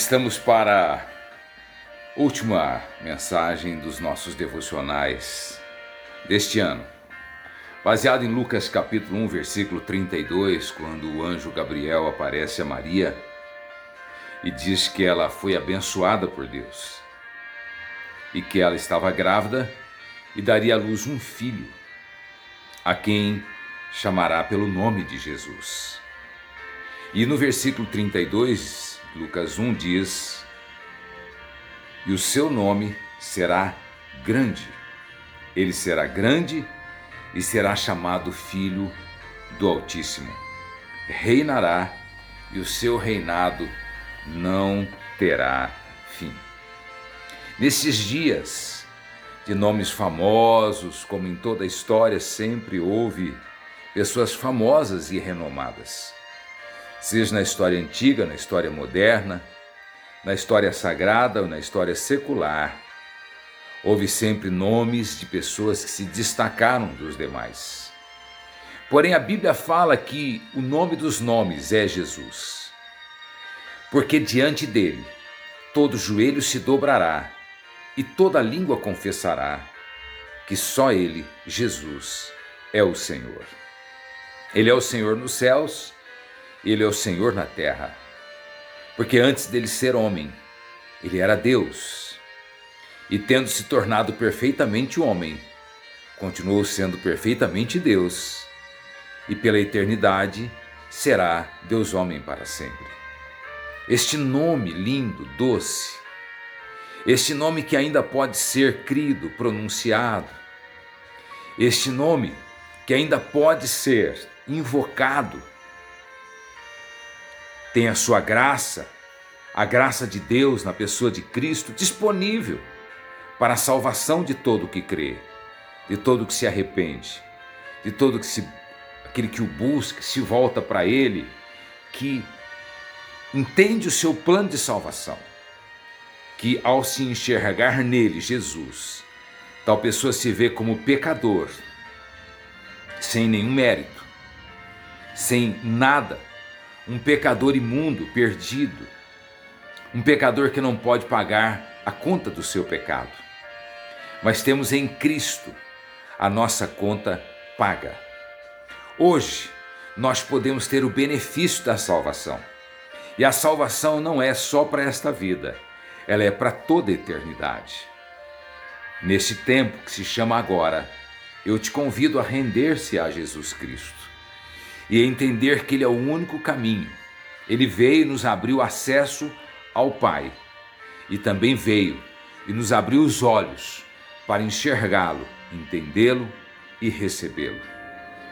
Estamos para a última mensagem dos nossos devocionais deste ano. Baseado em Lucas capítulo 1, versículo 32, quando o anjo Gabriel aparece a Maria e diz que ela foi abençoada por Deus e que ela estava grávida e daria à luz um filho, a quem chamará pelo nome de Jesus. E no versículo 32, Lucas 1 diz: E o seu nome será grande. Ele será grande e será chamado Filho do Altíssimo. Reinará e o seu reinado não terá fim. Nesses dias de nomes famosos, como em toda a história sempre houve pessoas famosas e renomadas seja na história antiga, na história moderna, na história sagrada ou na história secular, houve sempre nomes de pessoas que se destacaram dos demais. Porém, a Bíblia fala que o nome dos nomes é Jesus, porque diante dele todo joelho se dobrará e toda língua confessará que só ele, Jesus, é o Senhor. Ele é o Senhor nos céus ele é o Senhor na terra. Porque antes dele ser homem, ele era Deus. E tendo se tornado perfeitamente homem, continuou sendo perfeitamente Deus. E pela eternidade será Deus homem para sempre. Este nome lindo, doce, este nome que ainda pode ser crido, pronunciado, este nome que ainda pode ser invocado, tem a sua graça, a graça de Deus na pessoa de Cristo disponível para a salvação de todo que crê, de todo que se arrepende, de todo que se aquele que o busca, se volta para ele, que entende o seu plano de salvação, que ao se enxergar nele, Jesus, tal pessoa se vê como pecador, sem nenhum mérito, sem nada um pecador imundo, perdido, um pecador que não pode pagar a conta do seu pecado. Mas temos em Cristo a nossa conta paga. Hoje, nós podemos ter o benefício da salvação. E a salvação não é só para esta vida, ela é para toda a eternidade. Neste tempo que se chama agora, eu te convido a render-se a Jesus Cristo e entender que Ele é o único caminho. Ele veio e nos abriu acesso ao Pai e também veio e nos abriu os olhos para enxergá-lo, entendê-lo e recebê-lo.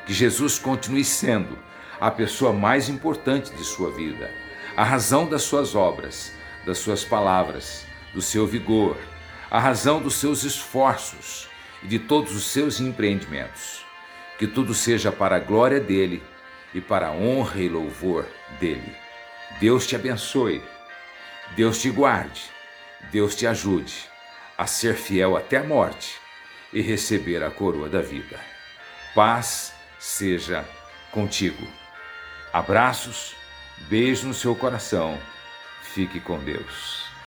Que Jesus continue sendo a pessoa mais importante de sua vida, a razão das suas obras, das suas palavras, do seu vigor, a razão dos seus esforços e de todos os seus empreendimentos. Que tudo seja para a glória dele e para a honra e louvor dele. Deus te abençoe, Deus te guarde, Deus te ajude a ser fiel até a morte e receber a coroa da vida. Paz seja contigo. Abraços, beijo no seu coração. Fique com Deus.